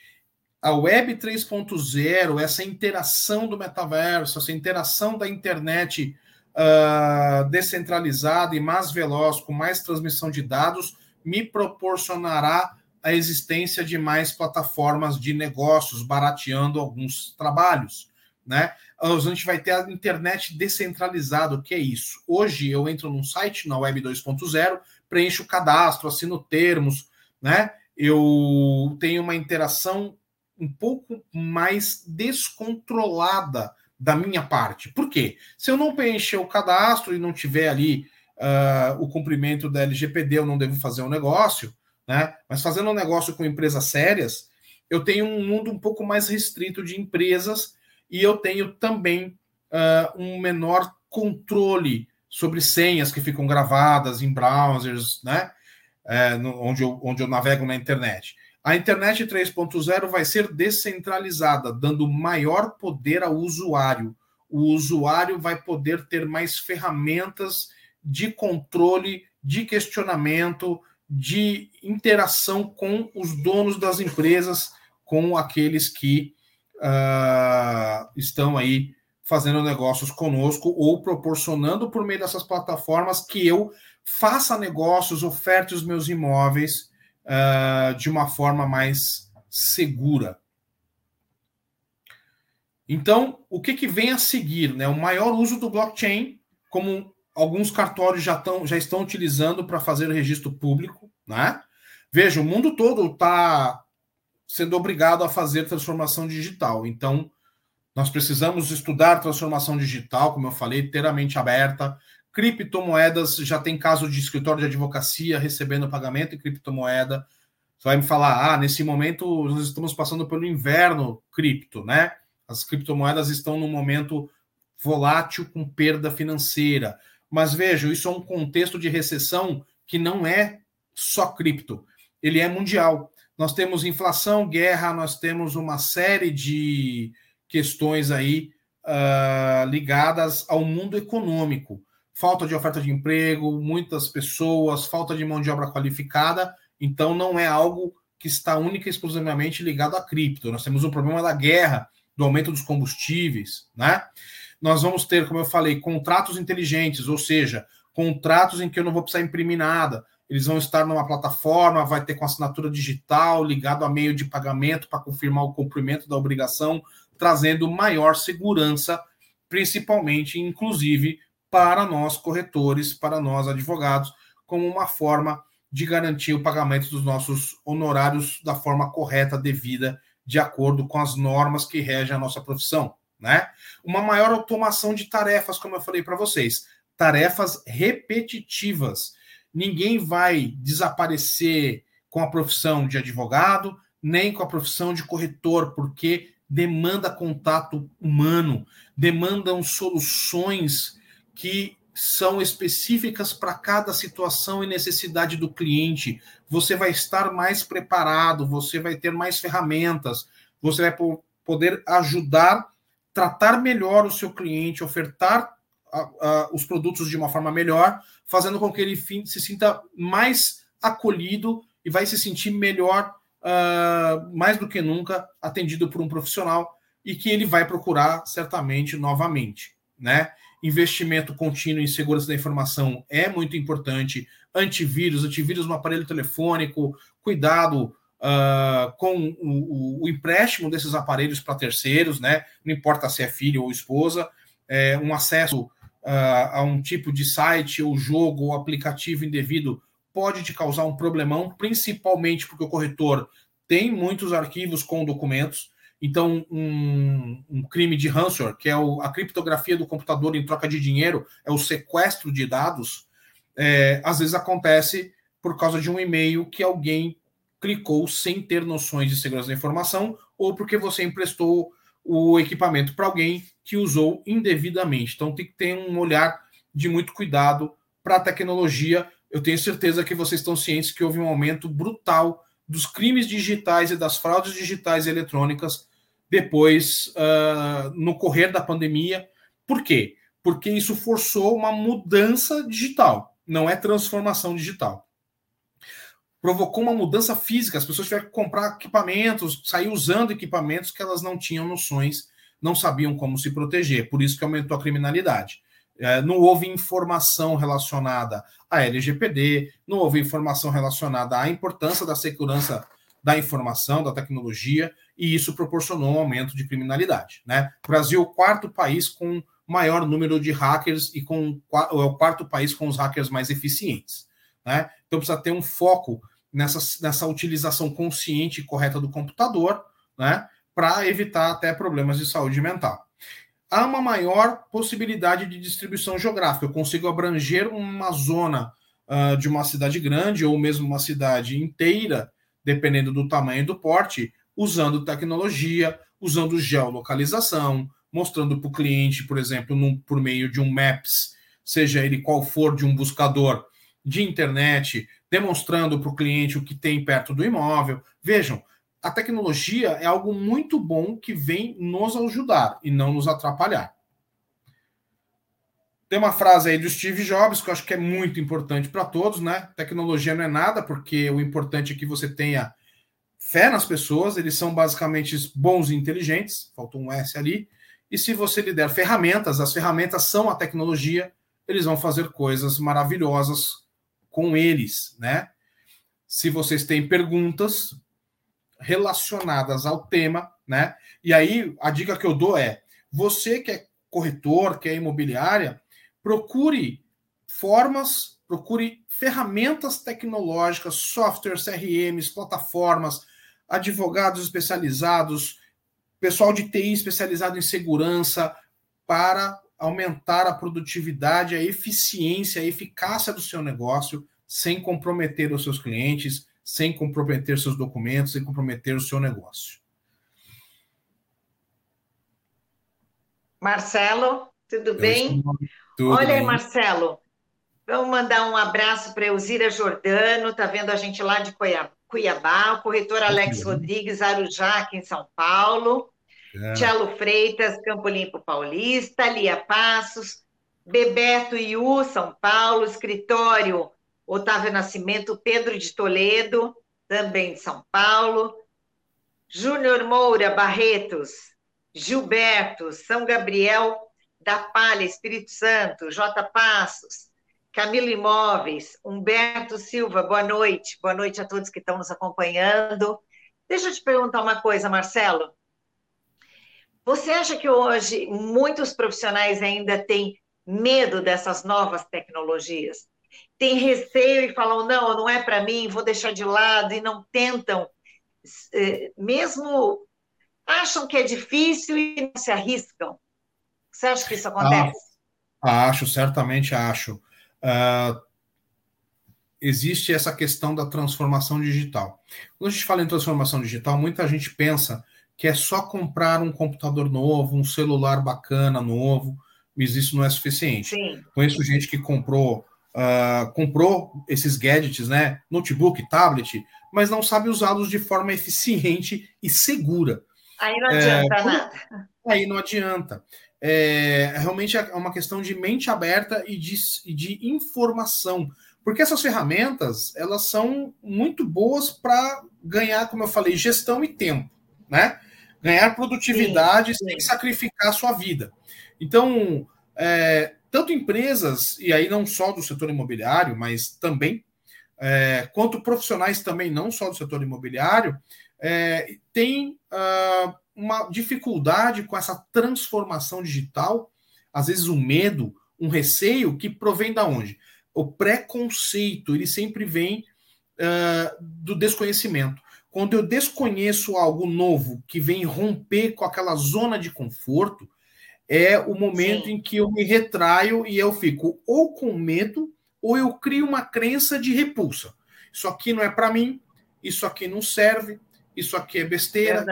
a Web 3.0, essa interação do metaverso, essa interação da internet uh, descentralizada e mais veloz, com mais transmissão de dados, me proporcionará a existência de mais plataformas de negócios, barateando alguns trabalhos. Né? A gente vai ter a internet descentralizada. O que é isso? Hoje eu entro num site na Web 2.0, preencho o cadastro, assino termos, né? eu tenho uma interação um pouco mais descontrolada da minha parte. Por quê? Se eu não preencher o cadastro e não tiver ali uh, o cumprimento da LGPD, eu não devo fazer um negócio, né? Mas fazendo um negócio com empresas sérias, eu tenho um mundo um pouco mais restrito de empresas e eu tenho também uh, um menor controle sobre senhas que ficam gravadas em browsers, né? é, no, onde, eu, onde eu navego na internet. A internet 3.0 vai ser descentralizada, dando maior poder ao usuário. O usuário vai poder ter mais ferramentas de controle, de questionamento, de interação com os donos das empresas, com aqueles que uh, estão aí fazendo negócios conosco ou proporcionando por meio dessas plataformas que eu faça negócios, oferte os meus imóveis uh, de uma forma mais segura. Então, o que, que vem a seguir? Né? O maior uso do blockchain, como alguns cartórios já, tão, já estão utilizando para fazer o registro público. Né? Veja, o mundo todo está sendo obrigado a fazer transformação digital. Então, nós precisamos estudar transformação digital, como eu falei, inteiramente aberta. Criptomoedas, já tem caso de escritório de advocacia recebendo pagamento em criptomoeda. Você vai me falar, ah, nesse momento nós estamos passando pelo inverno cripto, né? As criptomoedas estão num momento volátil com perda financeira. Mas veja, isso é um contexto de recessão que não é só cripto, ele é mundial. Nós temos inflação, guerra, nós temos uma série de questões aí uh, ligadas ao mundo econômico. Falta de oferta de emprego, muitas pessoas, falta de mão de obra qualificada. Então, não é algo que está única e exclusivamente ligado a cripto. Nós temos o problema da guerra, do aumento dos combustíveis, né? Nós vamos ter, como eu falei, contratos inteligentes, ou seja, contratos em que eu não vou precisar imprimir nada. Eles vão estar numa plataforma, vai ter com assinatura digital, ligado a meio de pagamento para confirmar o cumprimento da obrigação, trazendo maior segurança, principalmente, inclusive, para nós corretores, para nós advogados, como uma forma de garantir o pagamento dos nossos honorários da forma correta, devida de acordo com as normas que regem a nossa profissão, né? Uma maior automação de tarefas, como eu falei para vocês, tarefas repetitivas. Ninguém vai desaparecer com a profissão de advogado, nem com a profissão de corretor, porque demanda contato humano, demandam soluções que são específicas para cada situação e necessidade do cliente. Você vai estar mais preparado, você vai ter mais ferramentas, você vai poder ajudar, tratar melhor o seu cliente, ofertar os produtos de uma forma melhor, fazendo com que ele se sinta mais acolhido e vai se sentir melhor, uh, mais do que nunca, atendido por um profissional e que ele vai procurar certamente novamente, né? investimento contínuo em segurança da informação é muito importante. Antivírus, antivírus no aparelho telefônico, cuidado uh, com o, o, empréstimo desses aparelhos para terceiros, né? Não importa se é filho ou esposa, é, um acesso uh, a um tipo de site ou jogo ou aplicativo indevido pode te causar um problemão, principalmente porque o corretor tem muitos arquivos com documentos então, um, um crime de ransomware, que é o, a criptografia do computador em troca de dinheiro, é o sequestro de dados, é, às vezes acontece por causa de um e-mail que alguém clicou sem ter noções de segurança da informação ou porque você emprestou o equipamento para alguém que usou indevidamente. Então, tem que ter um olhar de muito cuidado para a tecnologia. Eu tenho certeza que vocês estão cientes que houve um aumento brutal dos crimes digitais e das fraudes digitais e eletrônicas depois uh, no correr da pandemia. Por quê? Porque isso forçou uma mudança digital, não é transformação digital. Provocou uma mudança física, as pessoas tiveram que comprar equipamentos, sair usando equipamentos que elas não tinham noções, não sabiam como se proteger, por isso que aumentou a criminalidade. É, não houve informação relacionada à LGPD, não houve informação relacionada à importância da segurança da informação, da tecnologia, e isso proporcionou um aumento de criminalidade. Né? O Brasil é o quarto país com maior número de hackers e com é o quarto país com os hackers mais eficientes. Né? Então precisa ter um foco nessa, nessa utilização consciente e correta do computador, né? para evitar até problemas de saúde mental. Há uma maior possibilidade de distribuição geográfica. Eu consigo abranger uma zona uh, de uma cidade grande ou mesmo uma cidade inteira, dependendo do tamanho e do porte, usando tecnologia, usando geolocalização, mostrando para o cliente, por exemplo, num, por meio de um Maps, seja ele qual for, de um buscador de internet, demonstrando para o cliente o que tem perto do imóvel. Vejam, a tecnologia é algo muito bom que vem nos ajudar e não nos atrapalhar. Tem uma frase aí do Steve Jobs que eu acho que é muito importante para todos, né? Tecnologia não é nada, porque o importante é que você tenha fé nas pessoas, eles são basicamente bons e inteligentes, faltou um S ali. E se você lhe der ferramentas, as ferramentas são a tecnologia, eles vão fazer coisas maravilhosas com eles, né? Se vocês têm perguntas relacionadas ao tema, né? E aí a dica que eu dou é: você que é corretor, que é imobiliária, procure formas, procure ferramentas tecnológicas, softwares, CRMs, plataformas, advogados especializados, pessoal de TI especializado em segurança, para aumentar a produtividade, a eficiência, a eficácia do seu negócio, sem comprometer os seus clientes, sem comprometer seus documentos, sem comprometer o seu negócio. Marcelo, tudo Eu bem? Tudo Olha bem. aí, Marcelo, vamos mandar um abraço para Elzira Jordano, tá vendo a gente lá de Cuiabá, o corretor Alex Rodrigues, Arujá, aqui em São Paulo. É. Tchelo Freitas, Campo Limpo Paulista, Lia Passos, Bebeto Iu, São Paulo, escritório Otávio Nascimento, Pedro de Toledo, também de São Paulo, Júnior Moura Barretos, Gilberto, São Gabriel da Palha, Espírito Santo, J. Passos, Camilo Imóveis, Humberto Silva, boa noite. Boa noite a todos que estão nos acompanhando. Deixa eu te perguntar uma coisa, Marcelo. Você acha que hoje muitos profissionais ainda têm medo dessas novas tecnologias? Tem receio e falam, não, não é para mim, vou deixar de lado, e não tentam, eh, mesmo acham que é difícil e não se arriscam. Você acha que isso acontece? Ah, acho, certamente acho. Uh, existe essa questão da transformação digital. Quando a gente fala em transformação digital, muita gente pensa que é só comprar um computador novo, um celular bacana novo, mas isso não é suficiente. Sim. Conheço gente que comprou uh, comprou esses gadgets, né, notebook, tablet, mas não sabe usá-los de forma eficiente e segura. Aí não adianta é, nada. Aí não adianta. É, realmente é uma questão de mente aberta e de, de informação. Porque essas ferramentas, elas são muito boas para ganhar, como eu falei, gestão e tempo, né? Ganhar produtividade sim, sim. sem sacrificar a sua vida. Então, é, tanto empresas, e aí não só do setor imobiliário, mas também, é, quanto profissionais também, não só do setor imobiliário, é, tem uh, uma dificuldade com essa transformação digital, às vezes um medo, um receio que provém da onde? O preconceito, ele sempre vem uh, do desconhecimento. Quando eu desconheço algo novo que vem romper com aquela zona de conforto, é o momento Sim. em que eu me retraio e eu fico ou com medo ou eu crio uma crença de repulsa. Isso aqui não é para mim, isso aqui não serve, isso aqui é besteira,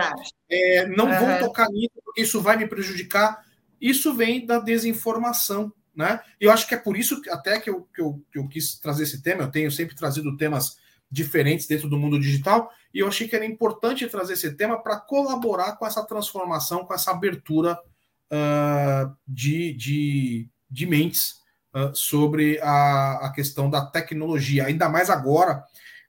é, não uhum. vou tocar nisso porque isso vai me prejudicar. Isso vem da desinformação, né? E eu acho que é por isso até que eu, que eu, que eu quis trazer esse tema. Eu tenho sempre trazido temas diferentes dentro do mundo digital, e eu achei que era importante trazer esse tema para colaborar com essa transformação, com essa abertura uh, de, de, de mentes uh, sobre a, a questão da tecnologia, ainda mais agora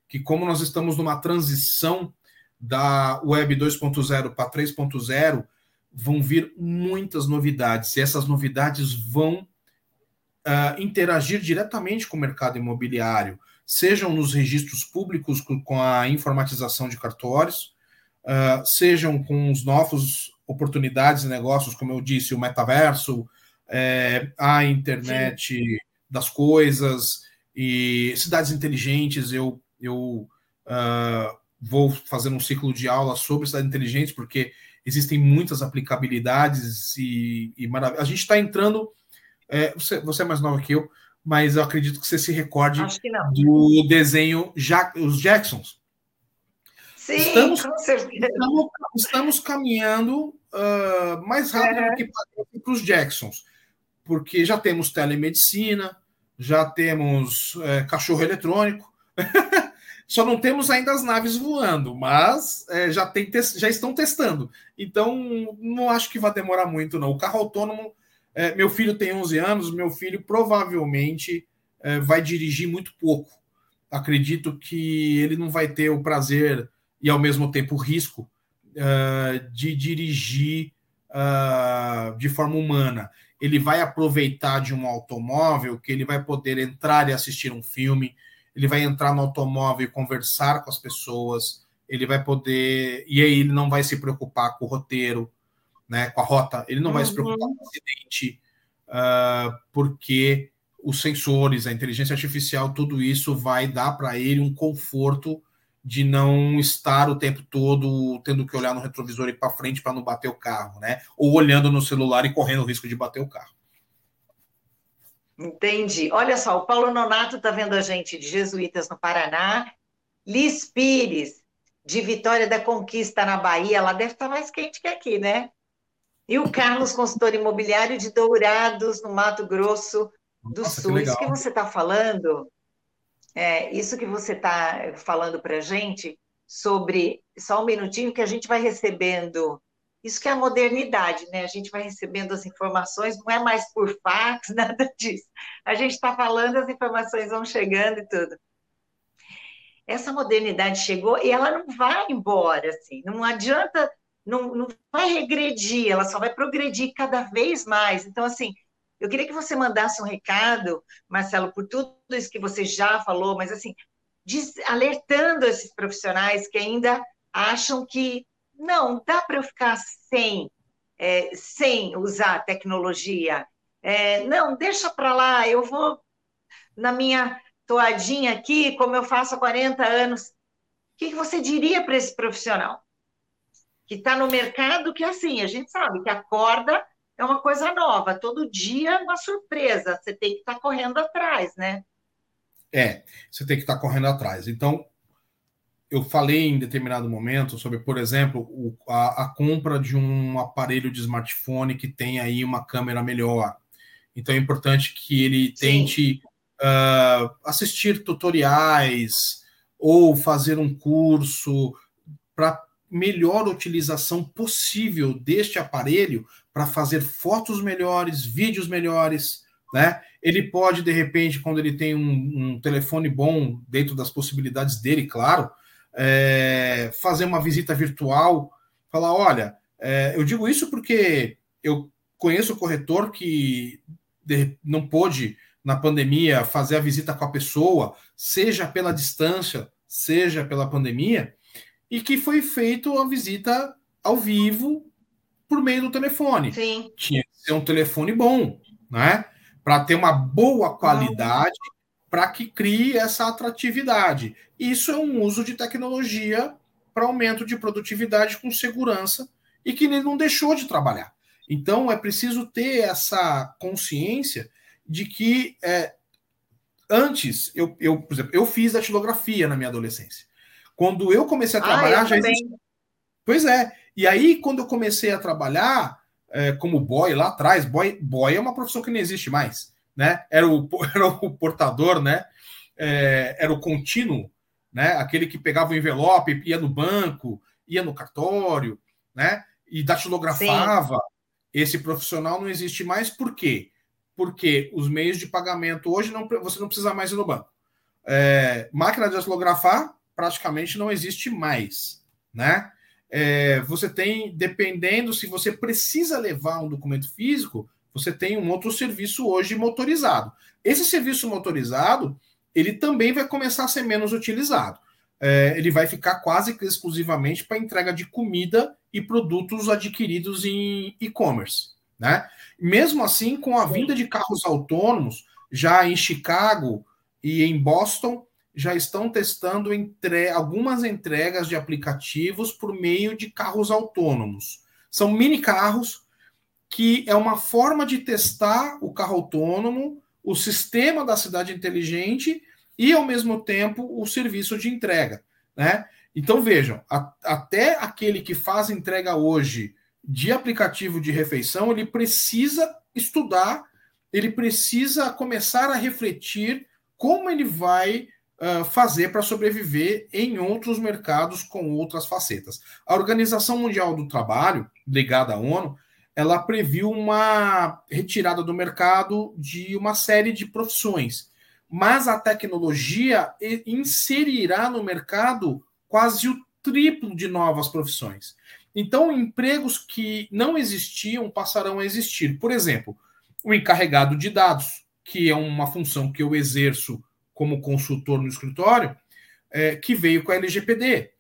que, como nós estamos numa transição da Web 2.0 para 3.0, vão vir muitas novidades, e essas novidades vão uh, interagir diretamente com o mercado imobiliário sejam nos registros públicos com a informatização de cartórios, uh, sejam com os novos oportunidades e negócios, como eu disse, o metaverso, é, a internet Sim. das coisas e cidades inteligentes. Eu, eu uh, vou fazer um ciclo de aula sobre cidades inteligentes, porque existem muitas aplicabilidades e, e A gente está entrando. É, você, você é mais nova que eu, mas eu acredito que você se recorde do desenho ja Os Jacksons. Sim, estamos, com certeza. Estamos, estamos caminhando uh, mais rápido é. do que para os Jacksons, porque já temos telemedicina, já temos é, cachorro eletrônico, só não temos ainda as naves voando, mas é, já, tem já estão testando. Então, não acho que vai demorar muito, não. O carro autônomo É, meu filho tem 11 anos, meu filho provavelmente é, vai dirigir muito pouco. Acredito que ele não vai ter o prazer e, ao mesmo tempo, o risco uh, de dirigir uh, de forma humana. Ele vai aproveitar de um automóvel que ele vai poder entrar e assistir um filme, ele vai entrar no automóvel e conversar com as pessoas, ele vai poder. E aí ele não vai se preocupar com o roteiro, né, com a rota, ele não uhum. vai se preocupar com o acidente, uh, porque os sensores, a inteligência artificial, tudo isso vai dar para ele um conforto de não estar o tempo todo tendo que olhar no retrovisor e para frente para não bater o carro, né? Ou olhando no celular e correndo o risco de bater o carro. Entendi. Olha só, o Paulo Nonato está vendo a gente de Jesuítas no Paraná, Liz Pires, de Vitória da Conquista na Bahia, ela deve estar tá mais quente que aqui, né? E o Carlos, consultor imobiliário de Dourados, no Mato Grosso do Nossa, Sul. Que Isso que você está falando é, isso que você está falando para a gente sobre só um minutinho que a gente vai recebendo. Isso que é a modernidade, né? A gente vai recebendo as informações, não é mais por fax, nada disso. A gente está falando, as informações vão chegando e tudo. Essa modernidade chegou e ela não vai embora, assim, não adianta, não, não vai regredir, ela só vai progredir cada vez mais. Então, assim, eu queria que você mandasse um recado, Marcelo, por tudo isso que você já falou, mas assim, diz, alertando esses profissionais que ainda acham que não, dá para eu ficar sem, é, sem usar tecnologia. É, não, deixa para lá, eu vou na minha toadinha aqui, como eu faço há 40 anos. O que, que você diria para esse profissional? Que está no mercado, que é assim, a gente sabe que acorda é uma coisa nova. Todo dia é uma surpresa. Você tem que estar tá correndo atrás, né? É, você tem que estar tá correndo atrás. Então, eu falei em determinado momento sobre, por exemplo, o, a, a, compra de um aparelho de smartphone que tem aí uma câmera melhor. Então é importante que ele tente uh, assistir tutoriais ou fazer um curso para melhor utilização possível deste aparelho para fazer fotos melhores, vídeos melhores, né? Ele pode, de repente, quando ele tem um, um telefone bom, dentro das possibilidades dele, claro, é, fazer uma visita virtual, falar, olha, é, eu digo isso porque eu conheço o corretor que de, não pôde, na pandemia, fazer a visita com a pessoa, seja pela distância, seja pela pandemia, e que foi feito a visita ao vivo por meio do telefone. Sim. Tinha que ser um telefone bom, né? Para ter uma boa qualidade, para que crie essa atratividade. Isso é um uso de tecnologia para aumento de produtividade com segurança e que ele não deixou de trabalhar. Então é preciso ter essa consciência de que é, antes eu, eu, por exemplo, eu fiz datilografia na minha adolescência. Quando eu comecei a ah, trabalhar, ah, já existia. Pois é. E aí, quando eu comecei a trabalhar é, como boy lá atrás, boy, boy é uma profissão que não existe mais. Né? Era, o, era o portador, né? É, era o contínuo, né? Aquele que pegava o envelope, ia no banco, ia no cartório, né? E datilografava. Sim. Esse profissional não existe mais, por quê? Porque os meios de pagamento hoje não, você não precisa mais ir no banco. É, máquina de datilografar, praticamente não existe mais, né? É, você tem, dependendo se você precisa levar um documento físico, você tem um outro serviço hoje motorizado. Esse serviço motorizado, ele também vai começar a ser menos utilizado. É, ele vai ficar quase que exclusivamente para entrega de comida e produtos adquiridos em e-commerce. Né? Mesmo assim, com a vinda de carros autônomos, já em Chicago e em Boston, já estão testando entre... algumas entregas de aplicativos por meio de carros autônomos. São mini carros que é uma forma de testar o carro autônomo, o sistema da cidade inteligente e, ao mesmo tempo, o serviço de entrega. Né? Então, vejam, a, até aquele que faz entrega hoje de aplicativo de refeição, ele precisa estudar, ele precisa começar a refletir como ele vai fazer para sobreviver em outros mercados com outras facetas. A Organização Mundial do Trabalho, ligada à ONU, ela previu uma retirada do mercado de uma série de profissões. Mas a tecnologia inserirá no mercado quase o triplo de novas profissões. Então, empregos que não existiam passarão a existir. Por exemplo, o encarregado de dados, que é uma função que eu exerço como consultor no escritório, é, que veio com a LGPD.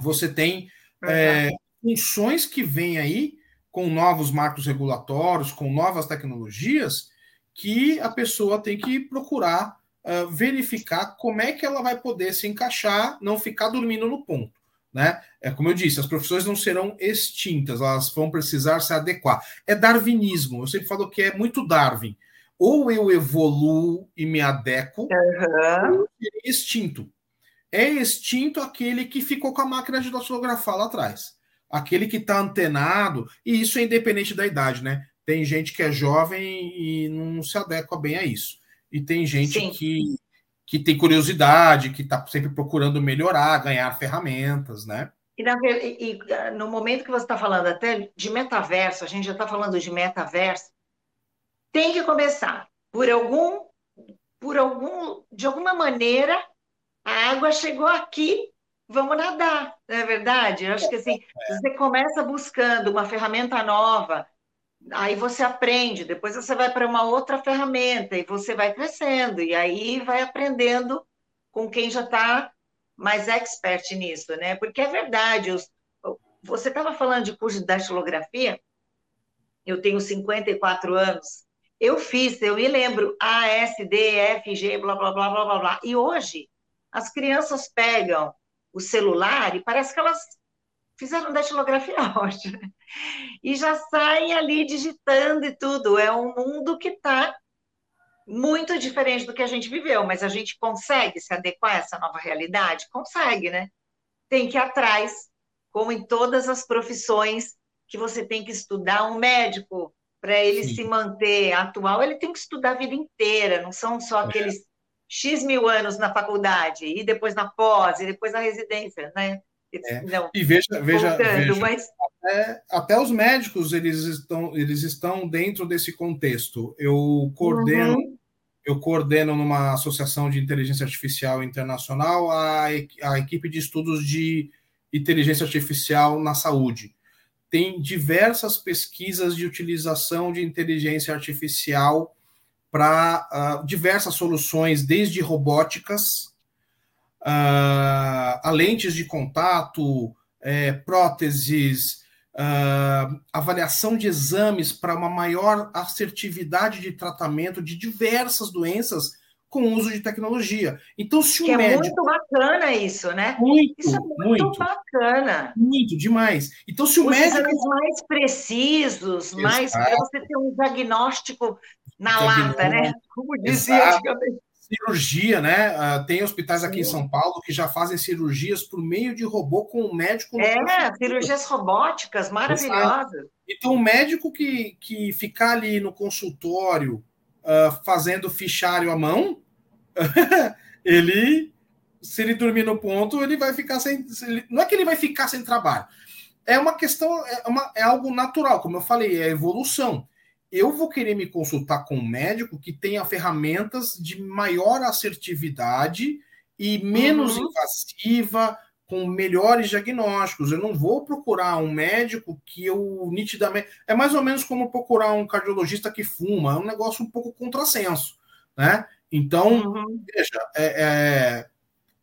Você tem é, funções que vêm aí com novos marcos regulatórios, com novas tecnologias, que a pessoa tem que procurar uh, verificar como é que ela vai poder se encaixar, não ficar dormindo no ponto. Né? É como eu disse, as profissões não serão extintas, elas vão precisar se adequar. É darwinismo, eu sempre falo que é muito Darwin. Ou eu evoluo e me adequo, uhum. ou eu extinto. É extinto aquele que ficou com a máquina de datilografar lá atrás aquele que está antenado, e isso é independente da idade, né? Tem gente que é jovem e não se adequa bem a isso. E tem gente que, que tem curiosidade, que está sempre procurando melhorar, ganhar ferramentas, né? E, na, e, e no momento que você está falando até de metaverso, a gente já está falando de metaverso, tem que começar por algum, por algum, de alguma maneira, a água chegou aqui vamos nadar, não é verdade? Eu acho que assim, você começa buscando uma ferramenta nova, aí você aprende, depois você vai para uma outra ferramenta e você vai crescendo, e aí vai aprendendo com quem já está mais expert nisso, né? Porque é verdade, os, você estava falando de curso de datilografia, eu tenho 54 anos, eu fiz, eu me lembro A, S, D, F, G, blá, blá, blá, blá, blá, blá. E hoje, as crianças pegam o celular e parece que elas fizeram datilografia hoje. E já saem ali digitando e tudo. É um mundo que está muito diferente do que a gente viveu, mas a gente consegue se adequar a essa nova realidade? Consegue, né? Tem que ir atrás, como em todas as profissões que você tem que estudar. Um médico, para ele Sim. se manter atual, ele tem que estudar a vida inteira, não são só é. aqueles X mil anos na faculdade, e depois na pós, e depois na residência, né? É. Não, e veja, veja, veja mas... até, até, os médicos eles estão, eles estão dentro desse contexto. Eu coordeno, uhum. eu coordeno numa associação de inteligência artificial internacional a, a equipe de estudos de inteligência artificial na saúde. Tem diversas pesquisas de utilização de inteligência artificial para uh, diversas soluções, desde robóticas, uh, a lentes de contato, é, próteses, uh, avaliação de exames para uma maior assertividade de tratamento de diversas doenças com o uso de tecnologia. Então, se o que médico... é muito bacana isso, né? Muito, isso é muito, muito bacana. Muito, demais. Então, se o Os médico... mais precisos, mais para você ter um diagnóstico na lata, né? Como dizia antigamente. Cirurgia, né? Uh, tem hospitais aqui Sim. em São Paulo que já fazem cirurgias por meio de robô com o médico. É, cirurgias robóticas maravilhosas. Exato. Então, o médico que, que ficar ali no consultório uh, fazendo fichário à mão, ele, se ele dormir no ponto, ele vai ficar sem. Não é que ele vai ficar sem trabalho. É uma questão, é, uma, é algo natural, como eu falei, é evolução eu vou querer me consultar com um médico que tenha ferramentas de maior assertividade e menos uhum. invasiva, com melhores diagnósticos. Eu não vou procurar um médico que eu nitidamente. É mais ou menos como procurar um cardiologista que fuma, é um negócio um pouco contrassenso, né? Então, uhum. veja, é, é,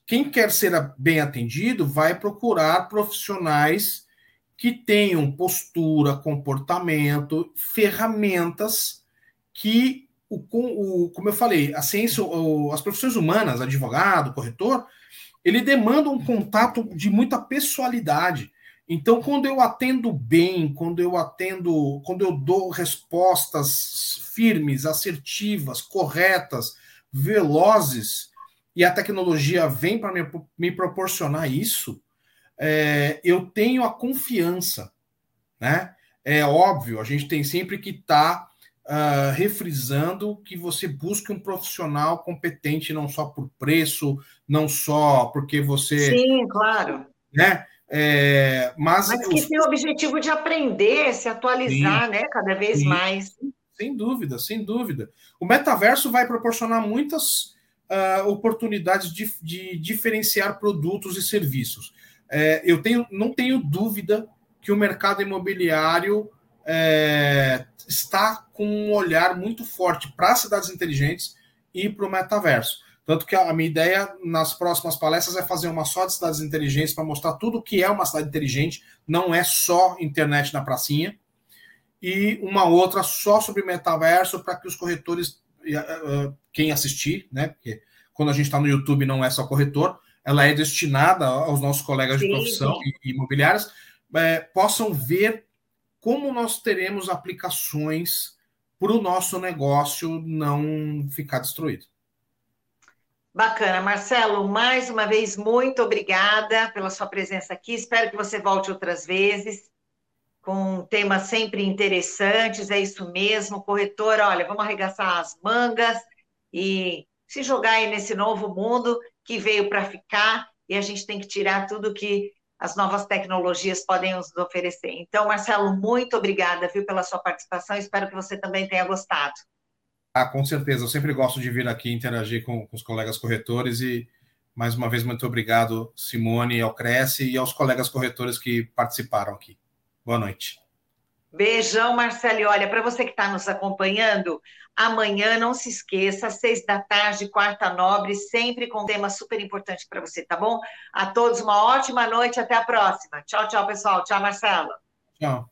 quem quer ser bem atendido vai procurar profissionais que tenham postura, comportamento, ferramentas que, o, o, como eu falei, a ciência, o, as profissões humanas, advogado, corretor, ele demanda um contato de muita pessoalidade. Então, quando eu atendo bem, quando eu atendo, quando eu dou respostas firmes, assertivas, corretas, velozes, e a tecnologia vem para me, me proporcionar isso, é, eu tenho a confiança, né? É óbvio, a gente tem sempre que estar tá, uh, refrisando que você busque um profissional competente, não só por preço, não só porque você. Sim, claro. Né? É, mas, mas que os... tem o objetivo de aprender, se atualizar, sim, né? Cada vez sim, mais. Sem dúvida, sem dúvida. O metaverso vai proporcionar muitas uh, oportunidades de, de, diferenciar produtos e serviços. É, eu tenho, não tenho dúvida que o mercado imobiliário é, está com um olhar muito forte para cidades inteligentes e para o metaverso. Tanto que a minha ideia nas próximas palestras é fazer uma só de cidades inteligentes para mostrar tudo o que é uma cidade inteligente, não é só internet na pracinha, e uma outra só sobre metaverso para que os corretores, quem assistir, né? Porque quando a gente está no YouTube não é só corretor, ela é destinada aos nossos colegas de profissão e imobiliárias, é, possam ver como nós teremos aplicações para o nosso negócio não ficar destruído. Bacana, Marcelo, mais uma vez, muito obrigada pela sua presença aqui. Espero que você volte outras vezes, com temas sempre interessantes, é isso mesmo. Corretor, olha, vamos arregaçar as mangas e se jogar aí nesse novo mundo que veio para ficar e a gente tem que tirar tudo que as novas tecnologias podem nos oferecer. Então, Marcelo, muito obrigada, viu, pela sua participação. Espero que você também tenha gostado. Ah, com certeza. Eu sempre gosto de vir aqui interagir com, com os colegas corretores e, mais uma vez, muito obrigado, Simone, ao Cresce e aos colegas corretores que participaram aqui. Boa noite. Beijão, Marcelo. E olha, para você que está nos acompanhando, amanhã, não se esqueça, às seis da tarde, quarta nobre, sempre com um tema super importante para você, tá bom? A todos uma ótima noite, até a próxima. Tchau, tchau, pessoal. Tchau, Marcelo. Tchau.